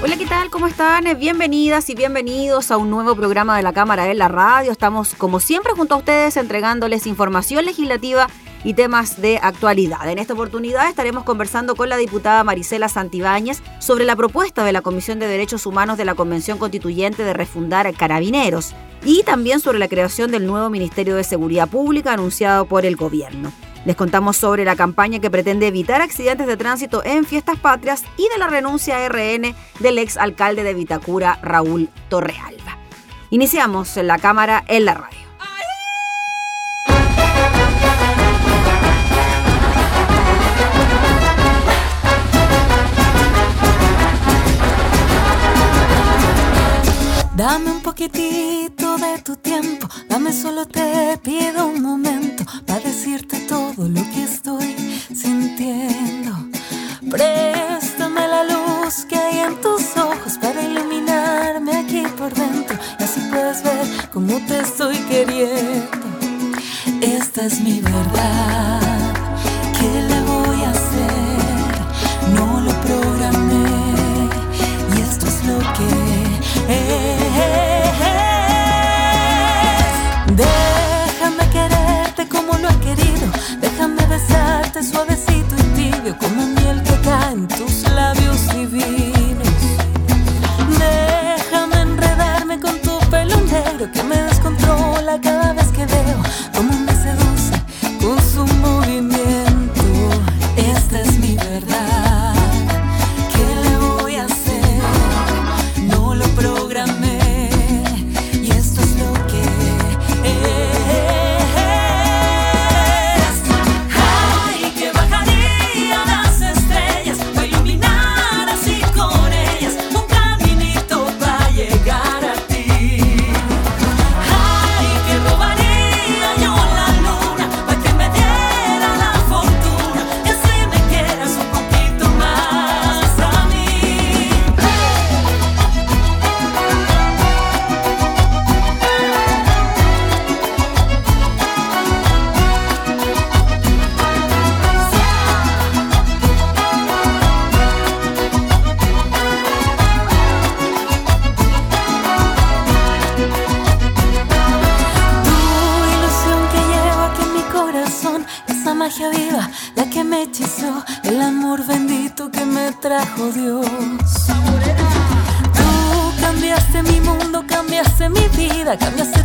Hola, ¿qué tal? ¿Cómo están? Bienvenidas y bienvenidos a un nuevo programa de la Cámara en la Radio. Estamos, como siempre, junto a ustedes entregándoles información legislativa y temas de actualidad. En esta oportunidad estaremos conversando con la diputada Marisela Santibáñez sobre la propuesta de la Comisión de Derechos Humanos de la Convención Constituyente de refundar carabineros y también sobre la creación del nuevo Ministerio de Seguridad Pública anunciado por el gobierno. Les contamos sobre la campaña que pretende evitar accidentes de tránsito en fiestas patrias y de la renuncia RN del ex alcalde de Vitacura, Raúl Torrealba. Iniciamos la cámara en la radio. Dame un poquitito de tiempo, dame solo te pido un momento para decirte todo lo que estoy sintiendo. Préstame la luz que hay en tus ojos para iluminarme aquí por dentro y así puedes ver cómo te estoy queriendo. Esta es mi verdad, trajo Dios. Tú cambiaste mi mundo, cambiaste mi vida, cambiaste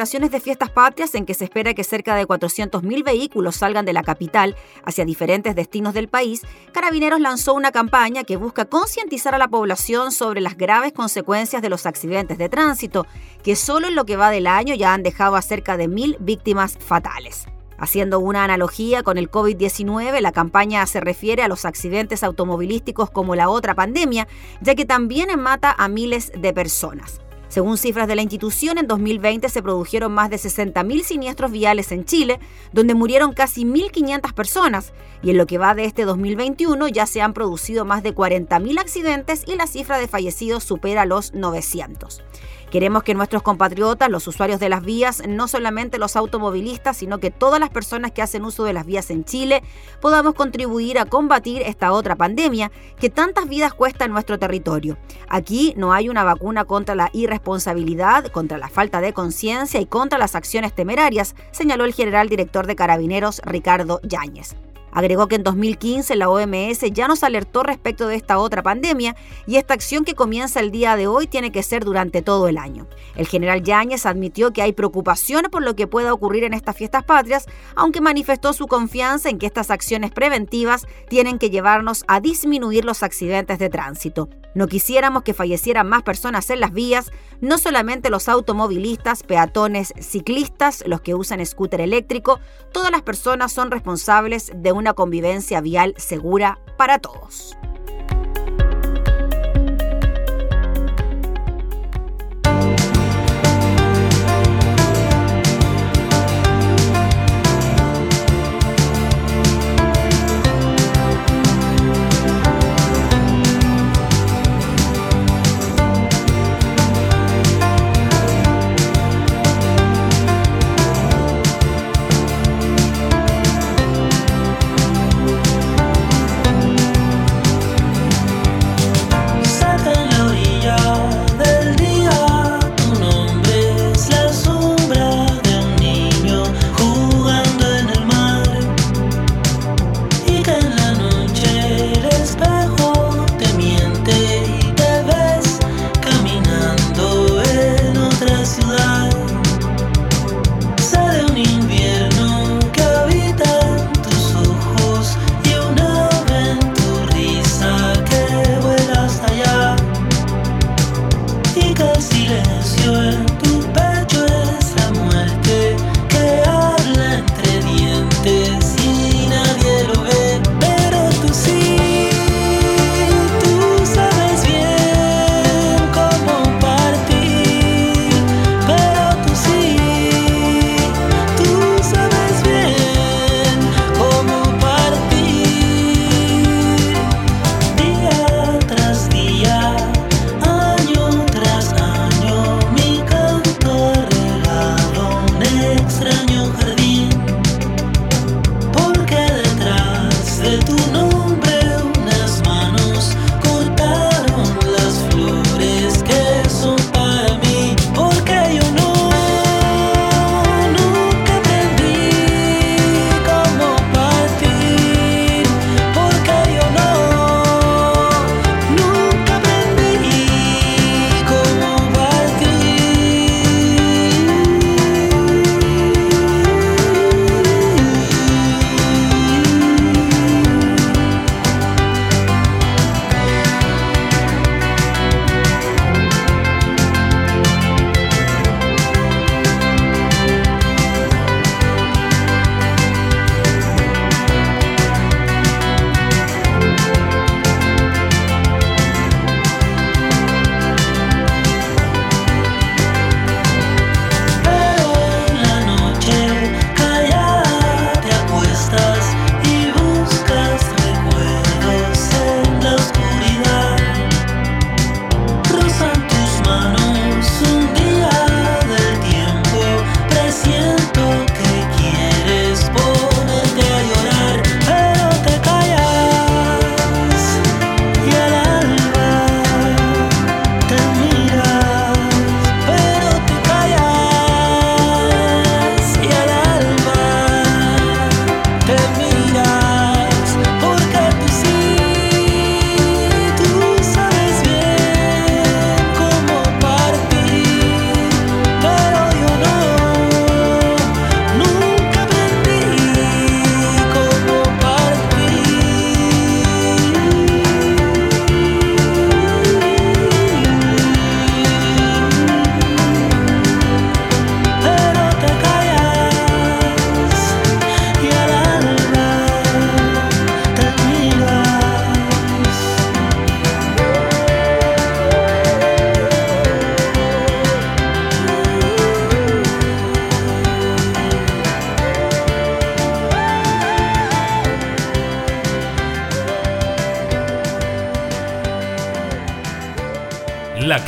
de fiestas patrias en que se espera que cerca de 400.000 vehículos salgan de la capital hacia diferentes destinos del país, Carabineros lanzó una campaña que busca concientizar a la población sobre las graves consecuencias de los accidentes de tránsito, que solo en lo que va del año ya han dejado a cerca de mil víctimas fatales. Haciendo una analogía con el COVID-19, la campaña se refiere a los accidentes automovilísticos como la otra pandemia, ya que también mata a miles de personas. Según cifras de la institución, en 2020 se produjeron más de 60.000 siniestros viales en Chile, donde murieron casi 1.500 personas, y en lo que va de este 2021 ya se han producido más de 40.000 accidentes y la cifra de fallecidos supera los 900. Queremos que nuestros compatriotas, los usuarios de las vías, no solamente los automovilistas, sino que todas las personas que hacen uso de las vías en Chile, podamos contribuir a combatir esta otra pandemia que tantas vidas cuesta en nuestro territorio. Aquí no hay una vacuna contra la irresponsabilidad, contra la falta de conciencia y contra las acciones temerarias, señaló el general director de Carabineros Ricardo Yáñez. Agregó que en 2015 la OMS ya nos alertó respecto de esta otra pandemia y esta acción que comienza el día de hoy tiene que ser durante todo el año. El general Yáñez admitió que hay preocupación por lo que pueda ocurrir en estas fiestas patrias, aunque manifestó su confianza en que estas acciones preventivas tienen que llevarnos a disminuir los accidentes de tránsito. No quisiéramos que fallecieran más personas en las vías, no solamente los automovilistas, peatones, ciclistas, los que usan scooter eléctrico, todas las personas son responsables de una convivencia vial segura para todos.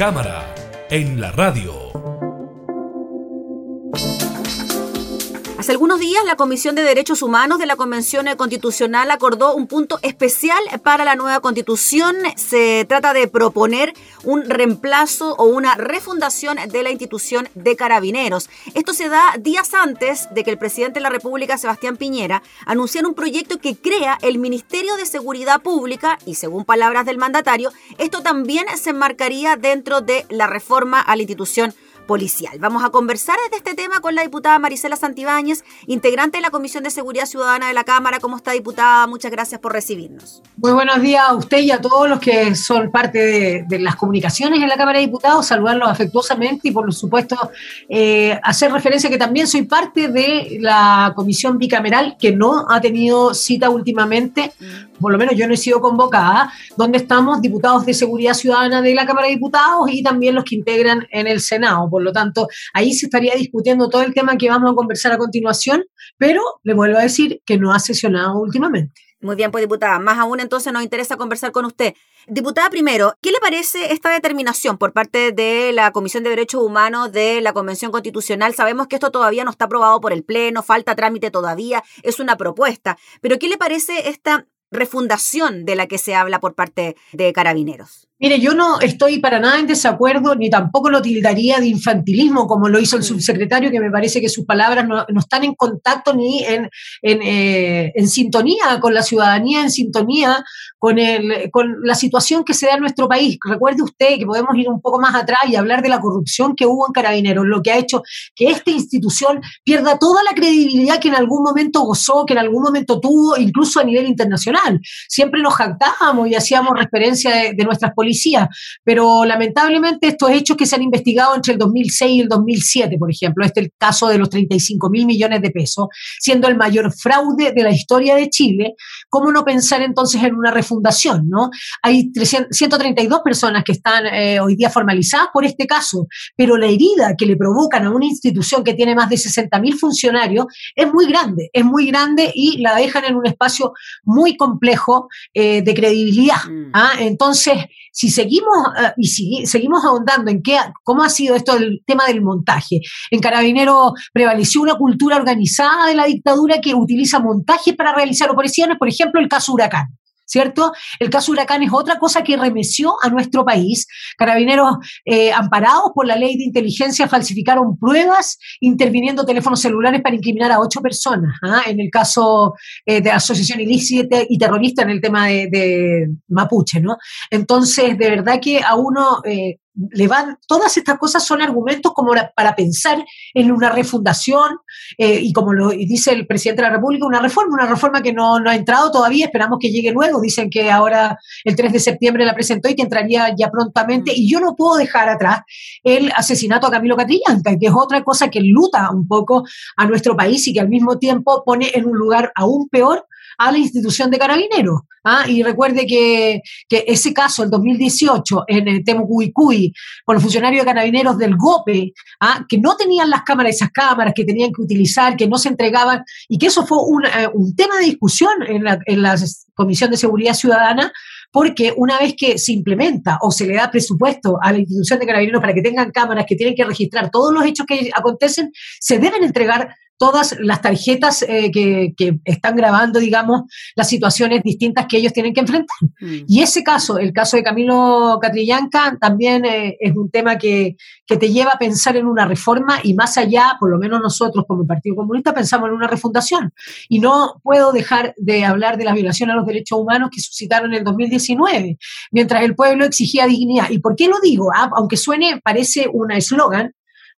Cámara en la radio. La Comisión de Derechos Humanos de la Convención Constitucional acordó un punto especial para la nueva constitución. Se trata de proponer un reemplazo o una refundación de la institución de carabineros. Esto se da días antes de que el presidente de la República, Sebastián Piñera, anunciara un proyecto que crea el Ministerio de Seguridad Pública y según palabras del mandatario, esto también se enmarcaría dentro de la reforma a la institución policial. Vamos a conversar de este tema con la diputada Marisela Santibáñez, integrante de la Comisión de Seguridad Ciudadana de la Cámara. ¿Cómo está, diputada? Muchas gracias por recibirnos. Muy buenos días a usted y a todos los que son parte de, las comunicaciones en la Cámara de Diputados. Saludarlos afectuosamente y, por supuesto, eh, hacer referencia que también soy parte de la Comisión Bicameral que no ha tenido cita últimamente, mm. por lo menos yo no he sido convocada, donde estamos diputados de Seguridad Ciudadana de la Cámara de Diputados y también los que integran en el Senado. Por lo tanto, ahí se estaría discutiendo todo el tema que vamos a conversar a continuación, pero le vuelvo a decir que no ha sesionado últimamente. Muy bien, pues diputada, más aún entonces nos interesa conversar con usted. Diputada, primero, ¿qué le parece esta determinación por parte de la Comisión de Derechos Humanos de la Convención Constitucional? Sabemos que esto todavía no está aprobado por el Pleno, falta trámite todavía, es una propuesta, pero ¿qué le parece esta refundación de la que se habla por parte de Carabineros? Mire, yo no estoy para nada en desacuerdo, ni tampoco lo tildaría de infantilismo, como lo hizo el mm. subsecretario, que me parece que sus palabras no, están en contacto ni en, eh, en, sintonía con la ciudadanía, en sintonía con, el, con la situación que se da en nuestro país. Recuerde usted que podemos ir un poco más atrás y hablar de la corrupción que hubo en Carabineros, lo que ha hecho que esta institución pierda toda la credibilidad que en algún momento gozó, que en algún momento tuvo, incluso a nivel internacional. Siempre nos jactábamos y hacíamos referencia de, de nuestras políticas pero lamentablemente estos hechos que se han investigado entre el 2006 y el 2007, por ejemplo, este es el caso de los 35 mil millones de pesos, siendo el mayor fraude de la historia de Chile, ¿cómo no pensar entonces en una refundación? ¿no? Hay 132 personas que están eh, hoy día formalizadas por este caso, pero la herida que le provocan a una institución que tiene más de 60 mil funcionarios es muy grande, es muy grande y la dejan en un espacio muy complejo eh, de credibilidad. Mm. ¿ah? Entonces, si seguimos eh, y si, seguimos ahondando en qué, cómo ha sido esto el tema del montaje, en Carabinero prevaleció una cultura organizada de la dictadura que utiliza montajes para realizar operaciones, por ejemplo, el caso Huracán. ¿Cierto? El caso Huracán es otra cosa que remeció a nuestro país. Carabineros eh, amparados por la ley de inteligencia falsificaron pruebas interviniendo teléfonos celulares para incriminar a ocho personas, ¿ah? en el caso eh, de asociación ilícita y terrorista en el tema de, Mapuche, ¿no? Entonces, de verdad que a uno eh, le van, todas estas cosas son argumentos como para pensar en una refundación eh, y como lo dice el presidente de la República, una reforma, una reforma que no, ha entrado todavía, esperamos que llegue luego, dicen que ahora el 3 de septiembre la presentó y que entraría ya prontamente. Y yo no puedo dejar atrás el asesinato a Camilo Catrillanca, que es otra cosa que luta un poco a nuestro país y que al mismo tiempo pone en un lugar aún peor a la institución de carabineros. ¿ah? Y recuerde que, ese caso, el 2018, en el Temucuicuy, con los funcionarios de carabineros del GOPE, ¿ah? que no tenían las cámaras, esas cámaras que tenían que utilizar, que no se entregaban, y que eso fue un, eh, tema de discusión en la, en la Comisión de Seguridad Ciudadana, porque una vez que se implementa o se le da presupuesto a la institución de carabineros para que tengan cámaras que tienen que registrar todos los hechos que acontecen, se deben entregar todas las tarjetas eh, que, están grabando, digamos, las situaciones distintas que ellos tienen que enfrentar. Mm. Y ese caso, el caso de Camilo Catrillanca, también eh, es un tema que, que, te lleva a pensar en una reforma y más allá, por lo menos nosotros como Partido Comunista, pensamos en una refundación. Y no puedo dejar de hablar de las violaciones a los derechos humanos que suscitaron en el 2019, mientras el pueblo exigía dignidad. ¿Y por qué lo digo? Ah, aunque suene, parece un eslogan,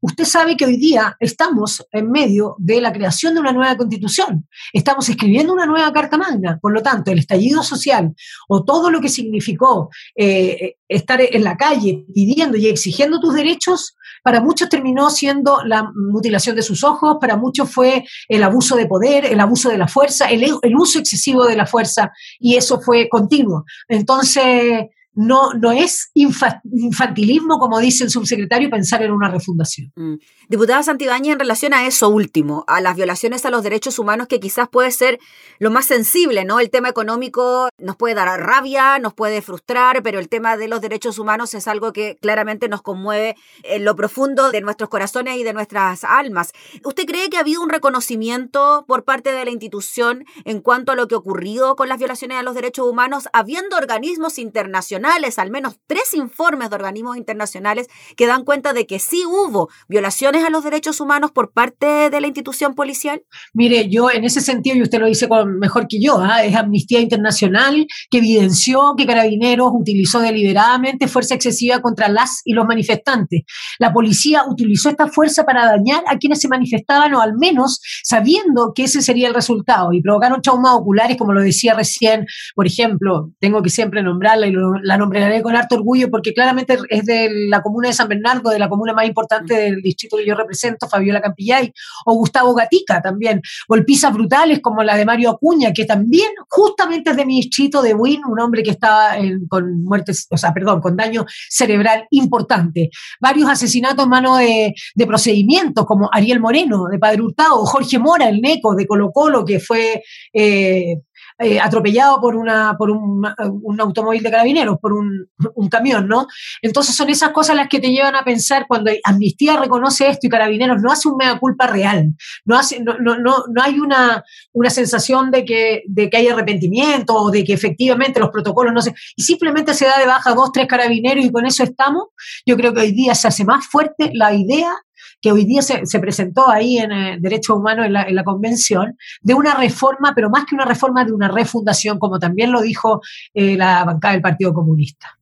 Usted sabe que hoy día estamos en medio de la creación de una nueva constitución. Estamos escribiendo una nueva Carta Magna. Por lo tanto, el estallido social o todo lo que significó eh, estar en la calle pidiendo y exigiendo tus derechos, para muchos terminó siendo la mutilación de sus ojos, para muchos fue el abuso de poder, el abuso de la fuerza, el, el uso excesivo de la fuerza, y eso fue continuo. Entonces, no, no es infantilismo, como dice el subsecretario, pensar en una refundación. Mm. Diputada Santibáñez, en relación a eso último, a las violaciones a los derechos humanos, que quizás puede ser lo más sensible, ¿no? El tema económico nos puede dar rabia, nos puede frustrar, pero el tema de los derechos humanos es algo que claramente nos conmueve en lo profundo de nuestros corazones y de nuestras almas. ¿Usted cree que ha habido un reconocimiento por parte de la institución en cuanto a lo que ha ocurrido con las violaciones a los derechos humanos, habiendo organismos internacionales, al menos tres informes de organismos internacionales que dan cuenta de que sí hubo violaciones a los derechos humanos por parte de la institución policial? Mire, yo en ese sentido, y usted lo dice mejor que yo, ¿ah? es Amnistía Internacional que evidenció que Carabineros utilizó deliberadamente fuerza excesiva contra las y los manifestantes. La policía utilizó esta fuerza para dañar a quienes se manifestaban o al menos sabiendo que ese sería el resultado y provocaron traumas oculares, como lo decía recién, por ejemplo, tengo que siempre nombrarla y la nombraré con harto orgullo porque claramente es de la comuna de San Bernardo, de la comuna más importante del distrito que yo represento, Fabiola Campillay, o Gustavo Gatica también, golpizas brutales como la de Mario Acuña, que también justamente es de mi distrito de Win, un hombre que estaba con muertes, o sea, perdón, con daño cerebral importante. Varios asesinatos en mano de, procedimientos, como Ariel Moreno, de Padre Hurtado, Jorge Mora, el Neco, de Colo Colo, que fue eh, eh, atropellado por, una, por un, automóvil de carabineros, por un, camión, ¿no? Entonces son esas cosas las que te llevan a pensar cuando Amnistía reconoce esto y Carabineros no hace un mea culpa real, no, hace, no, no, no, no hay una, una sensación de que, de que hay arrepentimiento o de que efectivamente los protocolos no se... Y simplemente se da de baja dos, tres carabineros y con eso estamos. Yo creo que hoy día se hace más fuerte la idea que hoy día se, presentó ahí en el Derecho Humano en la, convención, de una reforma, pero más que una reforma, de una refundación, como también lo dijo eh, la bancada del Partido Comunista.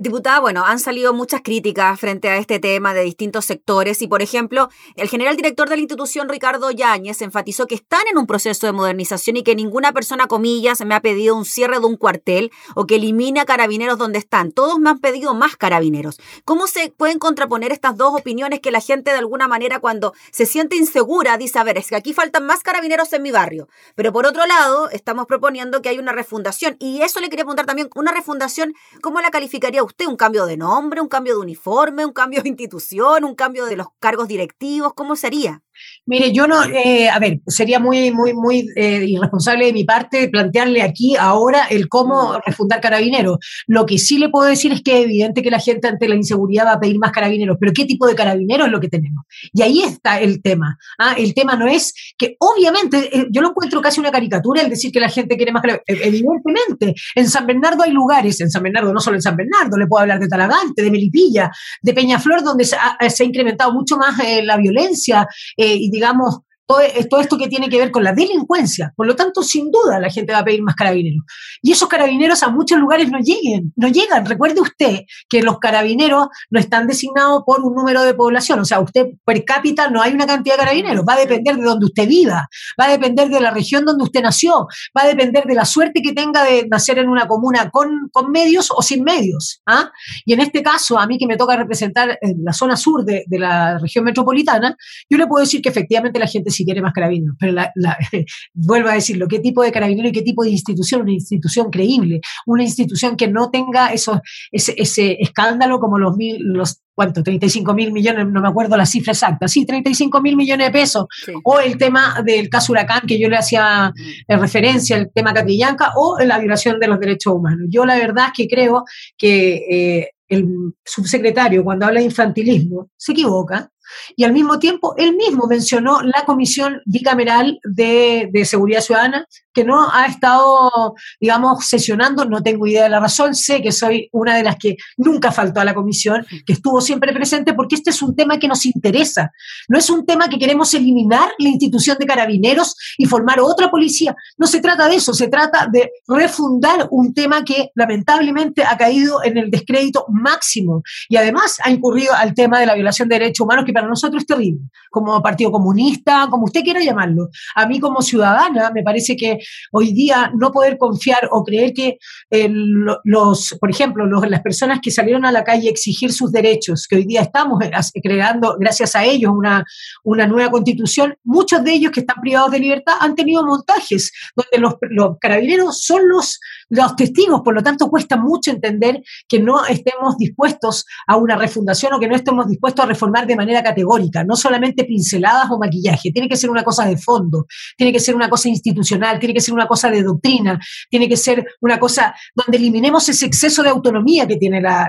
Diputada, bueno, han salido muchas críticas frente a este tema de distintos sectores y, por ejemplo, el general director de la institución, Ricardo Yáñez, enfatizó que están en un proceso de modernización y que ninguna persona, comillas, me ha pedido un cierre de un cuartel o que elimine a carabineros donde están. Todos me han pedido más carabineros. ¿Cómo se pueden contraponer estas dos opiniones que la gente de alguna manera cuando se siente insegura dice, a ver, es que aquí faltan más carabineros en mi barrio? Pero por otro lado, estamos proponiendo que hay una refundación y eso le quería preguntar también, una refundación, ¿cómo la calificaría usted un cambio de nombre, un cambio de uniforme, un cambio de institución, un cambio de los cargos directivos? ¿Cómo sería? Mire, yo no, eh, a ver, sería muy, muy, muy eh, irresponsable de mi parte plantearle aquí ahora el cómo mm. refundar carabineros. Lo que sí le puedo decir es que es evidente que la gente ante la inseguridad va a pedir más carabineros, pero ¿qué tipo de carabineros es lo que tenemos? Y ahí está el tema. ¿ah? El tema no es que, obviamente, eh, yo lo encuentro casi una caricatura el decir que la gente quiere más carabineros. E, evidentemente, en San Bernardo hay lugares, en San Bernardo, no solo en San Bernardo, le puedo hablar de Talagante, de Melipilla, de Peñaflor, donde se ha, incrementado mucho más la violencia. Eh, y digamos, todo, esto que tiene que ver con la delincuencia. Por lo tanto, sin duda la gente va a pedir más carabineros. Y esos carabineros a muchos lugares no lleguen, no llegan. Recuerde usted que los carabineros no están designados por un número de población. O sea, usted per cápita no hay una cantidad de carabineros. Va a depender de donde usted viva, va a depender de la región donde usted nació, va a depender de la suerte que tenga de nacer en una comuna con, medios o sin medios. ¿ah? Y en este caso, a mí que me toca representar en la zona sur de, de la región metropolitana, yo le puedo decir que efectivamente la gente si quiere más carabineros. Pero vuelvo a decirlo, ¿qué tipo de carabinero y qué tipo de institución? Una institución creíble, una institución que no tenga eso, ese, escándalo como los mil, los ¿cuánto? 35 mil millones, no me acuerdo la cifra exacta, sí, 35 mil millones de pesos, o el tema del caso Huracán, que yo le hacía mm. referencia, el tema Catrillanca, o la violación de los derechos humanos. Yo la verdad es que creo que eh, el subsecretario, cuando habla de infantilismo, se equivoca, y al mismo tiempo, él mismo mencionó la Comisión Bicameral de, de Seguridad Ciudadana, que no ha estado, digamos, sesionando, no tengo idea de la razón, sé que soy una de las que nunca faltó a la comisión, que estuvo siempre presente, porque este es un tema que nos interesa. No es un tema que queremos eliminar la institución de carabineros y formar otra policía. No se trata de eso, se trata de refundar un tema que lamentablemente ha caído en el descrédito máximo y además ha incurrido al tema de la violación de derechos humanos, que para nosotros es terrible, como Partido Comunista, como usted quiera llamarlo. A mí como ciudadana me parece que hoy día no poder confiar o creer que eh, los, por ejemplo, las personas que salieron a la calle a exigir sus derechos, que hoy día estamos eh, creando, gracias a ellos, una, una nueva constitución, muchos de ellos que están privados de libertad han tenido montajes donde los, los carabineros son los, los testigos, por lo tanto cuesta mucho entender que no estemos dispuestos a una refundación o que no estemos dispuestos a reformar de manera categórica, no solamente pinceladas o maquillaje, tiene que ser una cosa de fondo, tiene que ser una cosa institucional, tiene que ser una cosa de doctrina, tiene que ser una cosa donde eliminemos ese exceso de autonomía que tiene la,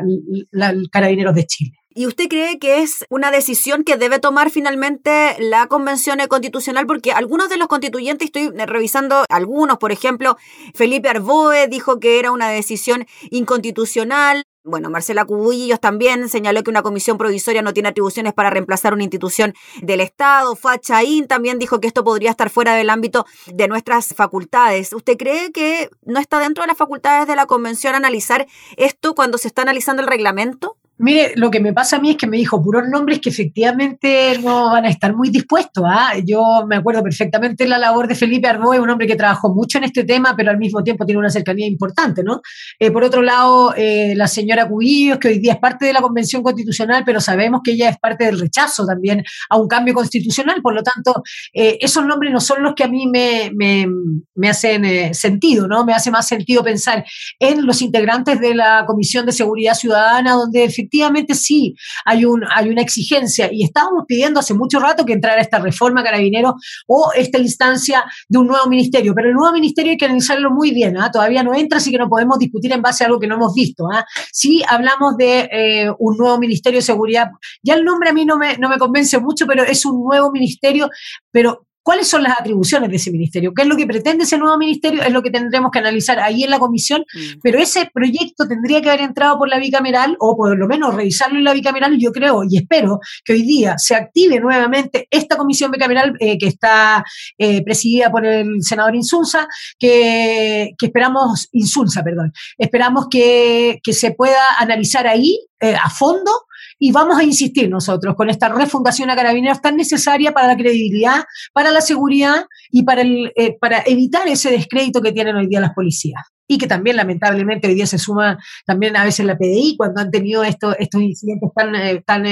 Carabineros de Chile. ¿Y usted cree que es una decisión que debe tomar finalmente la Convención Constitucional? Porque algunos de los constituyentes, estoy revisando algunos, por ejemplo, Felipe Arboe dijo que era una decisión inconstitucional. Bueno, Marcela Cubillos también señaló que una comisión provisoria no tiene atribuciones para reemplazar una institución del Estado. Fachaín también dijo que esto podría estar fuera del ámbito de nuestras facultades. ¿Usted cree que no está dentro de las facultades de la convención analizar esto cuando se está analizando el reglamento? Mire, lo que me pasa a mí es que me dijo puros nombres que efectivamente no van a estar muy dispuestos. ¿ah? Yo me acuerdo perfectamente la labor de Felipe Arboe, un hombre que trabajó mucho en este tema, pero al mismo tiempo tiene una cercanía importante, ¿no? Eh, por otro lado, eh, la señora Cubillos, que hoy día es parte de la Convención Constitucional, pero sabemos que ella es parte del rechazo también a un cambio constitucional. Por lo tanto, eh, esos nombres no son los que a mí me, me, me hacen sentido, ¿no? Me hace más sentido pensar en los integrantes de la Comisión de Seguridad Ciudadana, donde efectivamente efectivamente sí hay, un, hay una exigencia y estábamos pidiendo hace mucho rato que entrara esta reforma carabinero o esta instancia de un nuevo ministerio, pero el nuevo ministerio hay que analizarlo muy bien, ¿ah? todavía no entra, así que no podemos discutir en base a algo que no hemos visto. ¿ah? Sí hablamos de eh, un nuevo ministerio de seguridad, ya el nombre a mí no me, no me convence mucho, pero es un nuevo ministerio, pero ¿Cuáles son las atribuciones de ese ministerio? ¿Qué es lo que pretende ese nuevo ministerio? Es lo que tendremos que analizar ahí en la comisión, mm. pero ese proyecto tendría que haber entrado por la bicameral o por lo menos revisarlo en la bicameral. Yo creo y espero que hoy día se active nuevamente esta comisión bicameral eh, que está eh, presidida por el senador Insulza, que, esperamos, Insulza, perdón, esperamos que, que se pueda analizar ahí eh, a fondo y vamos a insistir nosotros con esta refundación a carabineros tan necesaria para la credibilidad, para la seguridad y para, el, eh, para evitar ese descrédito que tienen hoy día las policías. Y que también lamentablemente hoy día se suma también a veces la PDI cuando han tenido estos, estos incidentes tan, eh, tan,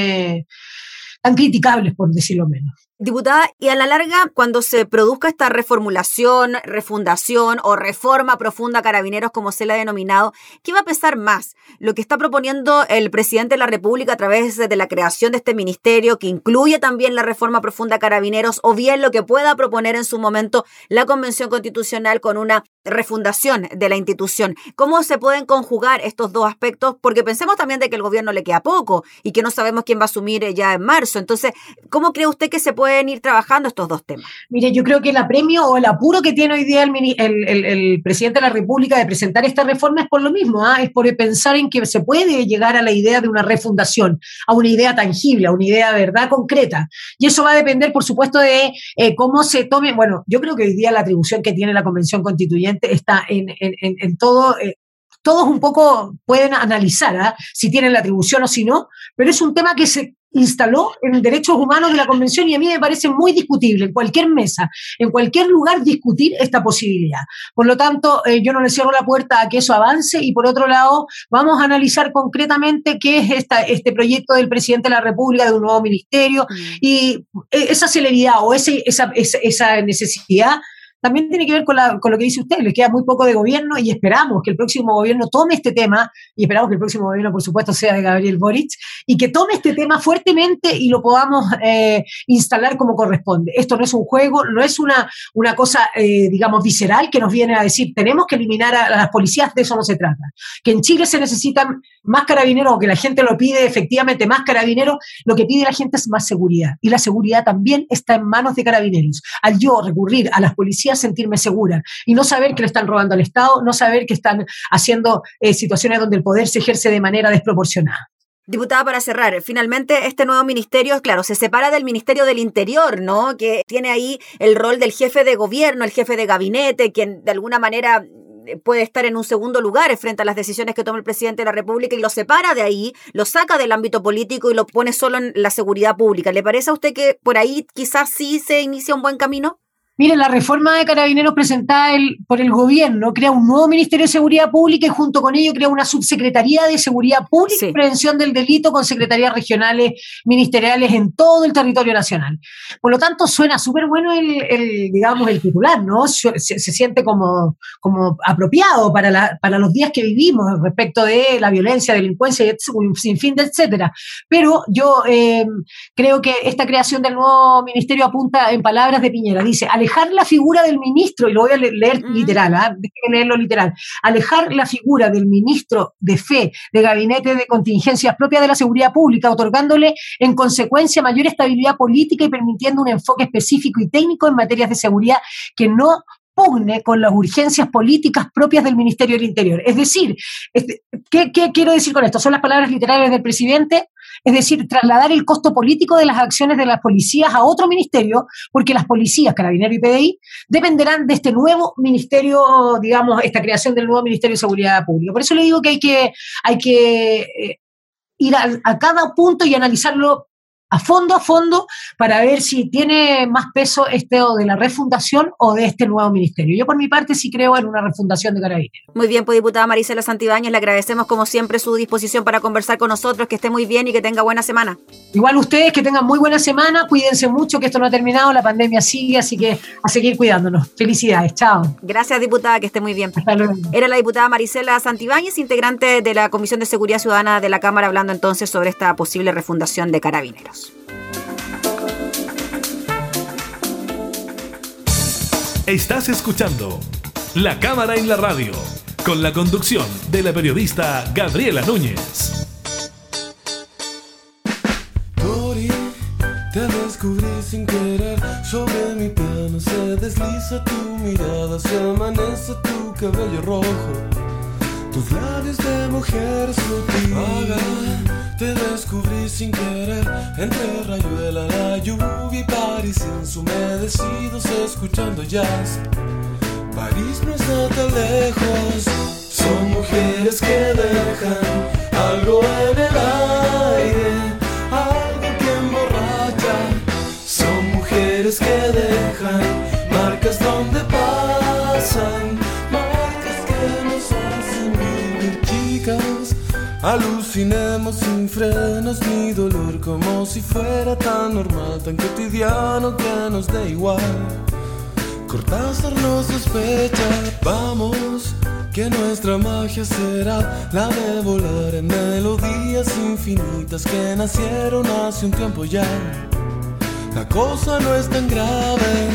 tan criticables, por decirlo menos. Diputada, y a la larga, cuando se produzca esta reformulación, refundación o reforma profunda carabineros, como se le ha denominado, ¿qué va a pesar más? Lo que está proponiendo el presidente de la República a través de la creación de este ministerio, que incluye también la reforma profunda carabineros, o bien lo que pueda proponer en su momento la Convención Constitucional con una refundación de la institución. ¿Cómo se pueden conjugar estos dos aspectos? Porque pensemos también de que el gobierno le queda poco y que no sabemos quién va a asumir ya en marzo. Entonces, ¿cómo cree usted que se puede pueden ir trabajando estos dos temas? Mire, yo creo que el apremio o el apuro que tiene hoy día el, presidente de la República de presentar esta reforma es por lo mismo, ¿ah? es por pensar en que se puede llegar a la idea de una refundación, a una idea tangible, a una idea de verdad concreta. Y eso va a depender, por supuesto, de eh, cómo se tome. Bueno, yo creo que hoy día la atribución que tiene la Convención Constituyente está en, todo. Eh, todos un poco pueden analizar ¿ah? si tienen la atribución o si no, pero es un tema que se instaló en derechos humanos de la Convención y a mí me parece muy discutible en cualquier mesa, en cualquier lugar discutir esta posibilidad. Por lo tanto, eh, yo no le cierro la puerta a que eso avance y por otro lado, vamos a analizar concretamente qué es esta, este proyecto del presidente de la República de un nuevo ministerio mm. y eh, esa celeridad o ese, esa, esa, esa necesidad también tiene que ver con, lo que dice usted, le queda muy poco de gobierno y esperamos que el próximo gobierno tome este tema, y esperamos que el próximo gobierno, por supuesto, sea de Gabriel Boric, y que tome este tema fuertemente y lo podamos eh, instalar como corresponde. Esto no es un juego, no es una, una cosa, eh, digamos, visceral que nos viene a decir, tenemos que eliminar a, las policías, de eso no se trata. Que en Chile se necesitan más carabineros, o que la gente lo pide efectivamente más carabineros, lo que pide la gente es más seguridad. Y la seguridad también está en manos de carabineros. Al yo recurrir a las policías, sentirme segura y no saber que le están robando al Estado, no saber que están haciendo eh, situaciones donde el poder se ejerce de manera desproporcionada. Diputada, para cerrar, finalmente este nuevo ministerio, claro, se separa del Ministerio del Interior, ¿no? Que tiene ahí el rol del jefe de gobierno, el jefe de gabinete, quien de alguna manera puede estar en un segundo lugar frente a las decisiones que toma el presidente de la República y lo separa de ahí, lo saca del ámbito político y lo pone solo en la seguridad pública. ¿Le parece a usted que por ahí quizás sí se inicia un buen camino? Mire, la reforma de carabineros presentada por el gobierno crea un nuevo Ministerio de Seguridad Pública y junto con ello crea una subsecretaría de Seguridad Pública y Prevención del Delito con secretarías regionales ministeriales en todo el territorio nacional. Por lo tanto, suena súper bueno el, digamos, el titular, ¿no? Se, siente como, como apropiado para, la, para los días que vivimos respecto de la violencia, delincuencia y un sinfín de etcétera. Pero yo eh, creo que esta creación del nuevo ministerio apunta en palabras de Piñera. Dice, alejar la figura del ministro, y lo voy a leer literal, ¿ah? leerlo literal, alejar la figura del ministro de fe, de gabinete de contingencias propia de la seguridad pública, otorgándole en consecuencia mayor estabilidad política y permitiendo un enfoque específico y técnico en materias de seguridad que no pugne con las urgencias políticas propias del Ministerio del Interior. Es decir, este, ¿qué, ¿qué, quiero decir con esto? Son las palabras literales del presidente es decir, trasladar el costo político de las acciones de las policías a otro ministerio, porque las policías, Carabinero y PDI, dependerán de este nuevo ministerio, digamos, esta creación del nuevo Ministerio de Seguridad Pública. Por eso le digo que hay que, hay que eh, ir a, cada punto y analizarlo a fondo, a fondo, para ver si tiene más peso este o de la refundación o de este nuevo ministerio. Yo por mi parte sí creo en una refundación de Carabineros. Muy bien, pues diputada Marisela Santibáñez, le agradecemos como siempre su disposición para conversar con nosotros, que esté muy bien y que tenga buena semana. Igual ustedes, que tengan muy buena semana, cuídense mucho, que esto no ha terminado, la pandemia sigue, así que a seguir cuidándonos. Felicidades, chao. Gracias, diputada, que esté muy bien. Hasta luego. Era la diputada Marisela Santibáñez, integrante de la Comisión de Seguridad Ciudadana de la Cámara, hablando entonces sobre esta posible refundación de Carabineros. Estás escuchando La Cámara en la Radio, con la conducción de la periodista Gabriela Núñez. Tori, te descubrí sin querer, sobre mi piano se desliza tu mirada, se amanece tu cabello rojo, tus labios de mujer sutil. Te descubrí sin querer entre rayuela, la lluvia y París ensumedecidos escuchando jazz. París no está tan lejos, Alucinemos sin frenos ni dolor como si fuera tan normal, tan cotidiano que nos dé igual. Cortázar nos sospecha, vamos, que nuestra magia será la de volar en melodías infinitas que nacieron hace un tiempo ya. La cosa no es tan grave,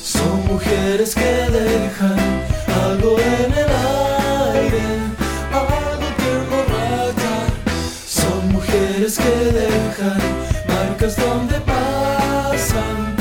son mujeres que dejan algo en el aire que dejan marcas donde pasan,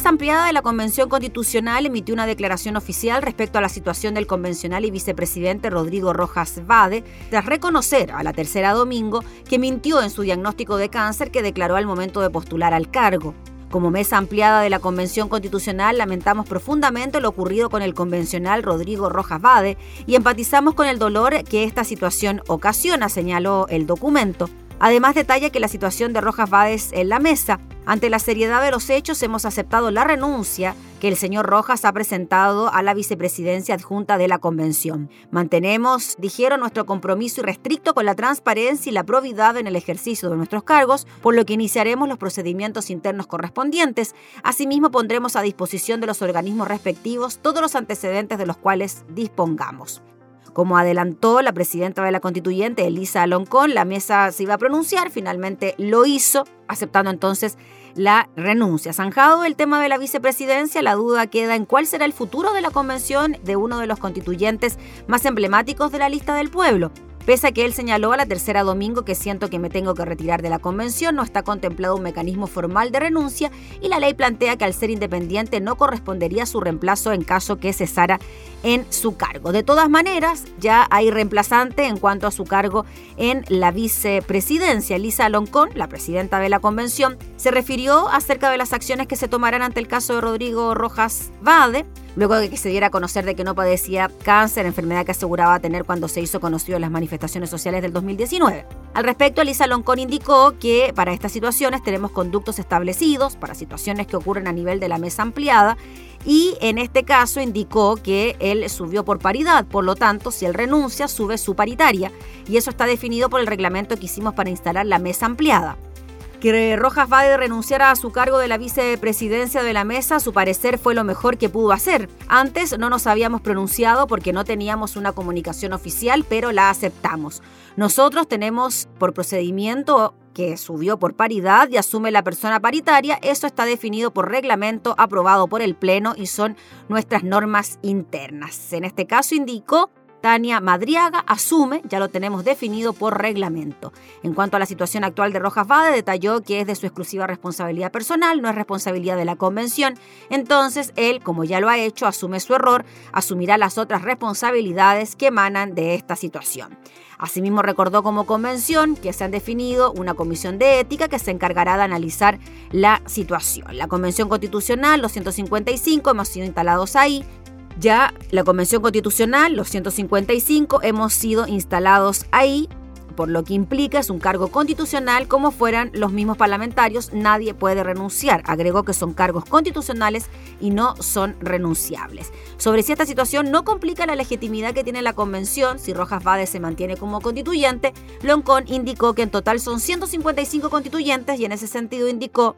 mesa ampliada de la Convención Constitucional emitió una declaración oficial respecto a la situación del convencional y vicepresidente Rodrigo Rojas Vade, tras reconocer a la tercera domingo que mintió en su diagnóstico de cáncer que declaró al momento de postular al cargo. Como mesa ampliada de la Convención Constitucional, lamentamos profundamente lo ocurrido con el convencional Rodrigo Rojas Vade y empatizamos con el dolor que esta situación ocasiona, señaló el documento. Además, detalla que la situación de Rojas Vades en la mesa. Ante la seriedad de los hechos, hemos aceptado la renuncia que el señor Rojas ha presentado a la vicepresidencia adjunta de la convención. Mantenemos, dijeron, nuestro compromiso irrestricto con la transparencia y la probidad en el ejercicio de nuestros cargos, por lo que iniciaremos los procedimientos internos correspondientes. Asimismo, pondremos a disposición de los organismos respectivos todos los antecedentes de los cuales dispongamos. Como adelantó la presidenta de la constituyente, Elisa Aloncón, la mesa se iba a pronunciar, finalmente lo hizo, aceptando entonces la renuncia. Zanjado el tema de la vicepresidencia, la duda queda en cuál será el futuro de la convención de uno de los constituyentes más emblemáticos de la lista del pueblo. Pese a que él señaló a la tercera domingo que siento que me tengo que retirar de la convención, no está contemplado un mecanismo formal de renuncia y la ley plantea que al ser independiente no correspondería su reemplazo en caso que cesara en su cargo. De todas maneras, ya hay reemplazante en cuanto a su cargo en la vicepresidencia. Lisa Loncón, la presidenta de la convención, se refirió acerca de las acciones que se tomarán ante el caso de Rodrigo Rojas Vade, luego de que se diera a conocer de que no padecía cáncer, enfermedad que aseguraba tener cuando se hizo conocido en las manifestaciones sociales del 2019. Al respecto, Lisa Loncón indicó que para estas situaciones tenemos conductos establecidos para situaciones que ocurren a nivel de la mesa ampliada y en este caso indicó que él subió por paridad, por lo tanto, si él renuncia, sube su paritaria y eso está definido por el reglamento que hicimos para instalar la mesa ampliada. Que Rojas Vade renunciara a su cargo de la vicepresidencia de la mesa, a su parecer fue lo mejor que pudo hacer. Antes no nos habíamos pronunciado porque no teníamos una comunicación oficial, pero la aceptamos. Nosotros tenemos por procedimiento que subió por paridad y asume la persona paritaria, eso está definido por reglamento aprobado por el Pleno y son nuestras normas internas. En este caso indicó Tania Madriaga asume, ya lo tenemos definido por reglamento. En cuanto a la situación actual de Rojas Vade, detalló que es de su exclusiva responsabilidad personal, no es responsabilidad de la convención. Entonces, él, como ya lo ha hecho, asume su error, asumirá las otras responsabilidades que emanan de esta situación. Asimismo, recordó como convención que se han definido una comisión de ética que se encargará de analizar la situación. La Convención Constitucional, los 155, hemos sido instalados ahí, ya la Convención Constitucional, los 155, hemos sido instalados ahí, por lo que implica es un cargo constitucional como fueran los mismos parlamentarios, nadie puede renunciar. Agregó que son cargos constitucionales y no son renunciables. Sobre si esta situación no complica la legitimidad que tiene la convención, si Rojas Vade se mantiene como constituyente, Loncón indicó que en total son 155 constituyentes y en ese sentido indicó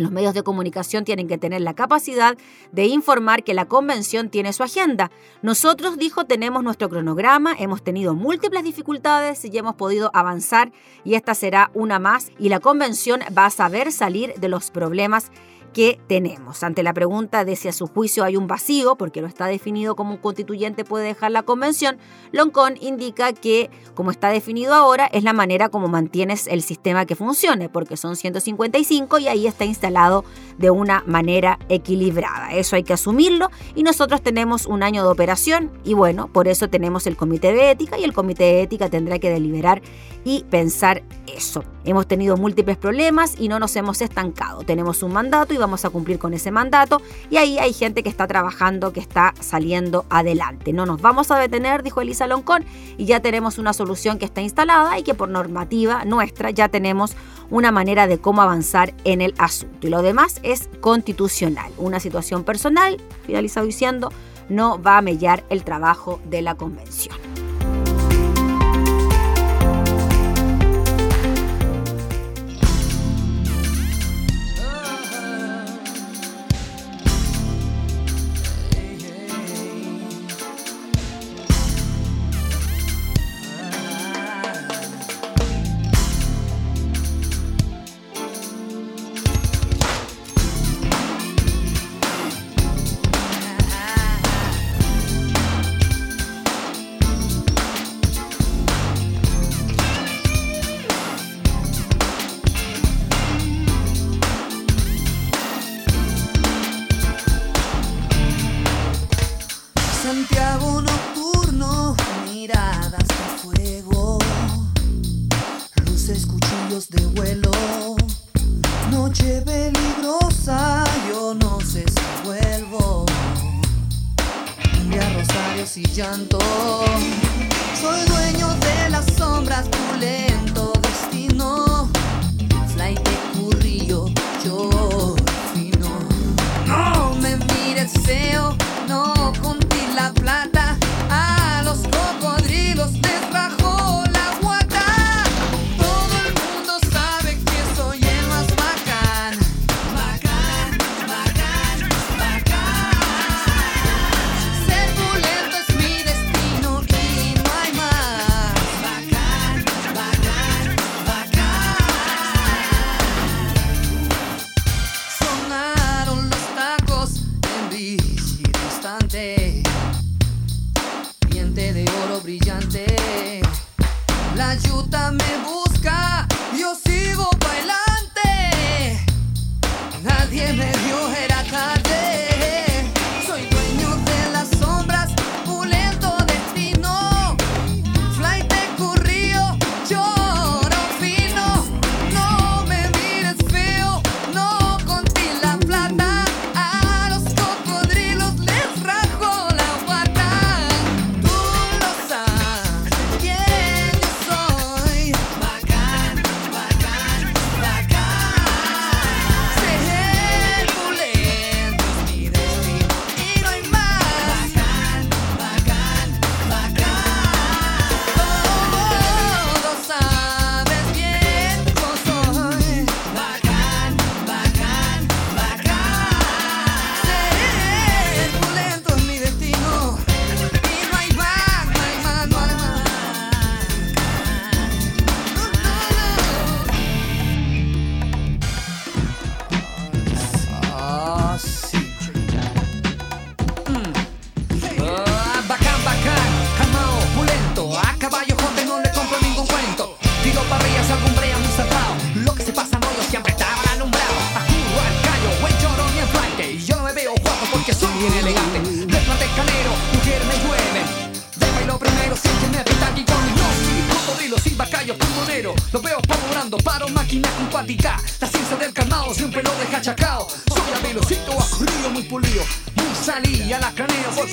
los medios de comunicación tienen que tener la capacidad de informar que la convención tiene su agenda. Nosotros, dijo, tenemos nuestro cronograma, hemos tenido múltiples dificultades y hemos podido avanzar y esta será una más y la convención va a saber salir de los problemas que tenemos. Ante la pregunta de si a su juicio hay un vacío, porque no está definido como un constituyente puede dejar la convención, Loncón indica que, como está definido ahora, es la manera como mantienes el sistema que funcione, porque son 155 y ahí está instalado de una manera equilibrada. Eso hay que asumirlo y nosotros tenemos un año de operación y bueno, por eso tenemos el comité de ética y el comité de ética tendrá que deliberar y pensar eso. Hemos tenido múltiples problemas y no nos hemos estancado. Tenemos un mandato y vamos a cumplir con ese mandato y ahí hay gente que está trabajando, que está saliendo adelante. No nos vamos a detener, dijo Elisa Loncón, y ya tenemos una solución que está instalada y que por normativa nuestra ya tenemos una manera de cómo avanzar en el asunto. Y lo demás es constitucional. Una situación personal, finalizado diciendo, no va a mellar el trabajo de la convención.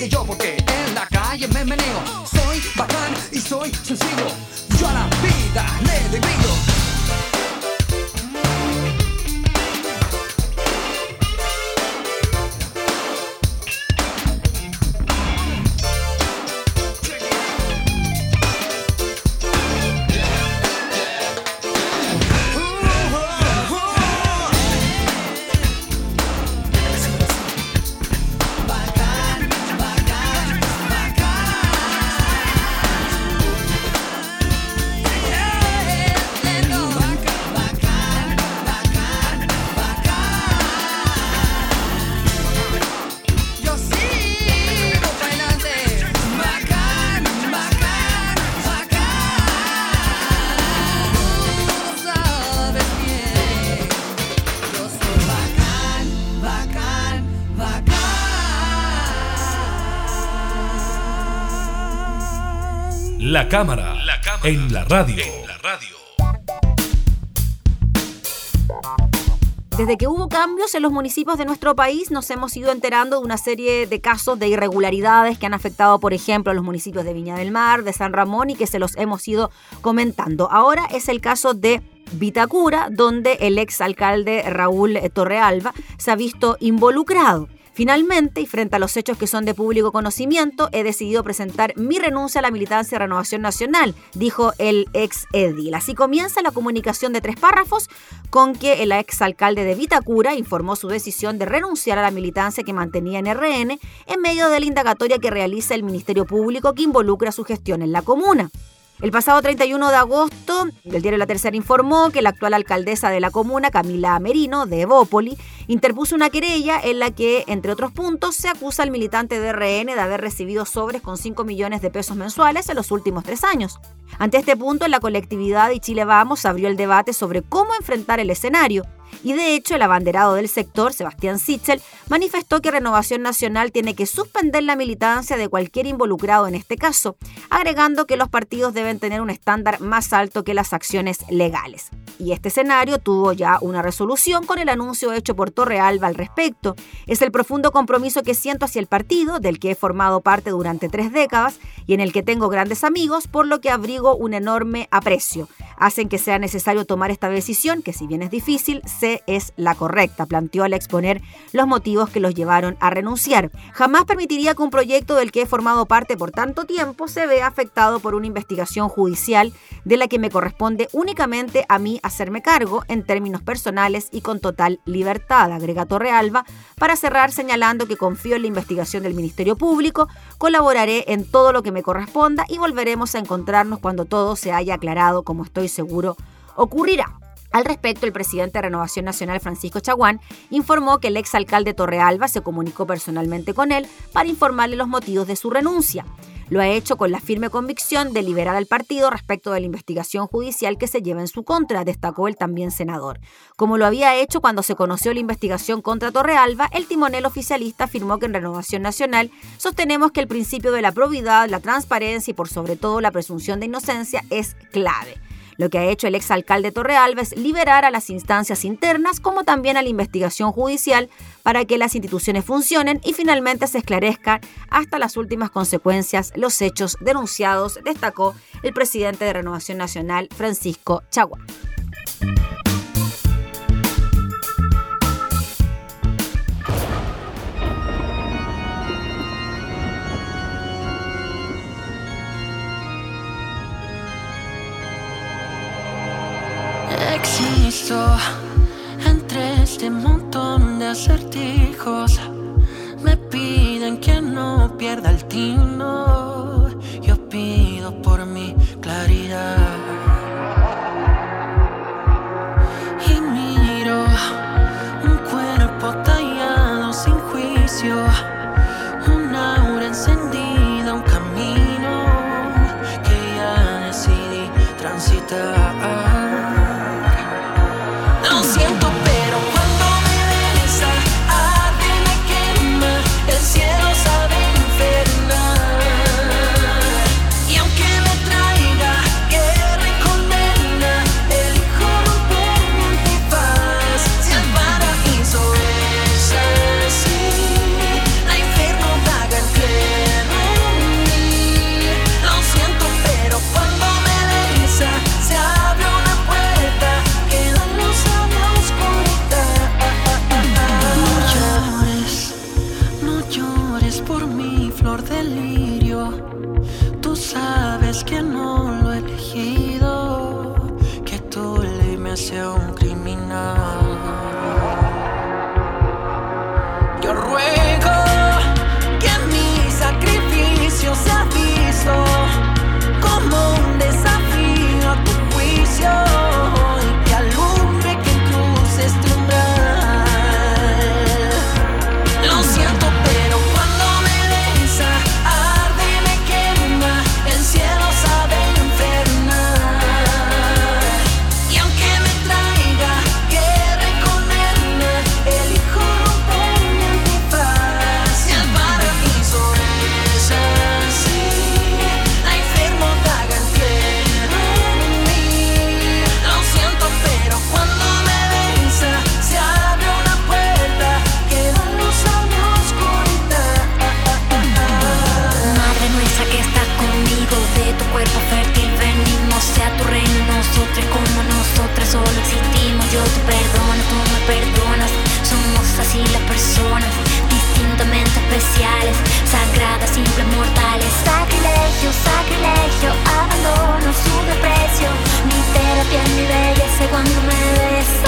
Yo, porque bacán. La cámara, en la radio. Desde que hubo cambios en los municipios de nuestro país, nos hemos ido enterando de una serie de casos de irregularidades que han afectado, por ejemplo, a los municipios de Viña del Mar, de San Ramón y que se los hemos ido comentando. Ahora es el caso de Vitacura, donde el ex alcalde Raúl Torrealba se ha visto involucrado. Finalmente, y frente a los hechos que son de público conocimiento, he decidido presentar mi renuncia a la militancia de Renovación Nacional, dijo el ex edil. Así comienza la comunicación de tres párrafos con que el ex alcalde de Vitacura informó su decisión de renunciar a la militancia que mantenía en RN en medio de la indagatoria que realiza el Ministerio Público que involucra su gestión en la comuna. El pasado 31 de agosto, el diario La Tercera informó que la actual alcaldesa de la comuna, Camila Merino, de Evópoli, interpuso una querella en la que, entre otros puntos, se acusa al militante de RN de haber recibido sobres con 5 millones de pesos mensuales en los últimos tres años. Ante este punto, la colectividad y Chile Vamos abrió el debate sobre cómo enfrentar el escenario. Y de hecho, el abanderado del sector, Sebastián Sichel, manifestó que Renovación Nacional tiene que suspender la militancia de cualquier involucrado en este caso, agregando que los partidos deben tener un estándar más alto que las acciones legales. Y este escenario tuvo ya una resolución con el anuncio hecho por Torrealba al respecto. Es el profundo compromiso que siento hacia el partido, del que he formado parte durante tres décadas y en el que tengo grandes amigos, por lo que abrigo un enorme aprecio. Hacen que sea necesario tomar esta decisión, que si bien es difícil, es la correcta, planteó al exponer los motivos que los llevaron a renunciar. Jamás permitiría que un proyecto del que he formado parte por tanto tiempo se vea afectado por una investigación judicial de la que me corresponde únicamente a mí hacerme cargo en términos personales y con total libertad, agrega Torrealba, para cerrar señalando que confío en la investigación del Ministerio Público, colaboraré en todo lo que me corresponda y volveremos a encontrarnos cuando todo se haya aclarado, como estoy seguro ocurrirá. Al respecto, el presidente de Renovación Nacional, Francisco Chaguán, informó que el exalcalde Torrealba se comunicó personalmente con él para informarle los motivos de su renuncia. Lo ha hecho con la firme convicción de liberar al partido respecto de la investigación judicial que se lleva en su contra, destacó el también senador. Como lo había hecho cuando se conoció la investigación contra Torrealba, el timonel oficialista afirmó que en Renovación Nacional sostenemos que el principio de la probidad, la transparencia y por sobre todo la presunción de inocencia es clave. Lo que ha hecho el exalcalde Torrealba es liberar a las instancias internas como también a la investigación judicial para que las instituciones funcionen y finalmente se esclarezcan hasta las últimas consecuencias los hechos denunciados, destacó el presidente de Renovación Nacional, Francisco Chagua. Entre este montón de acertijos. Me piden que no pierda el tino. Yo pido por mi claridad. nasceu um. celestiales, sagradas, simples mortales. Sacrilegio, sacrilegio, abandono su desprecio. Mi terapia, mi belleza cuando me besas.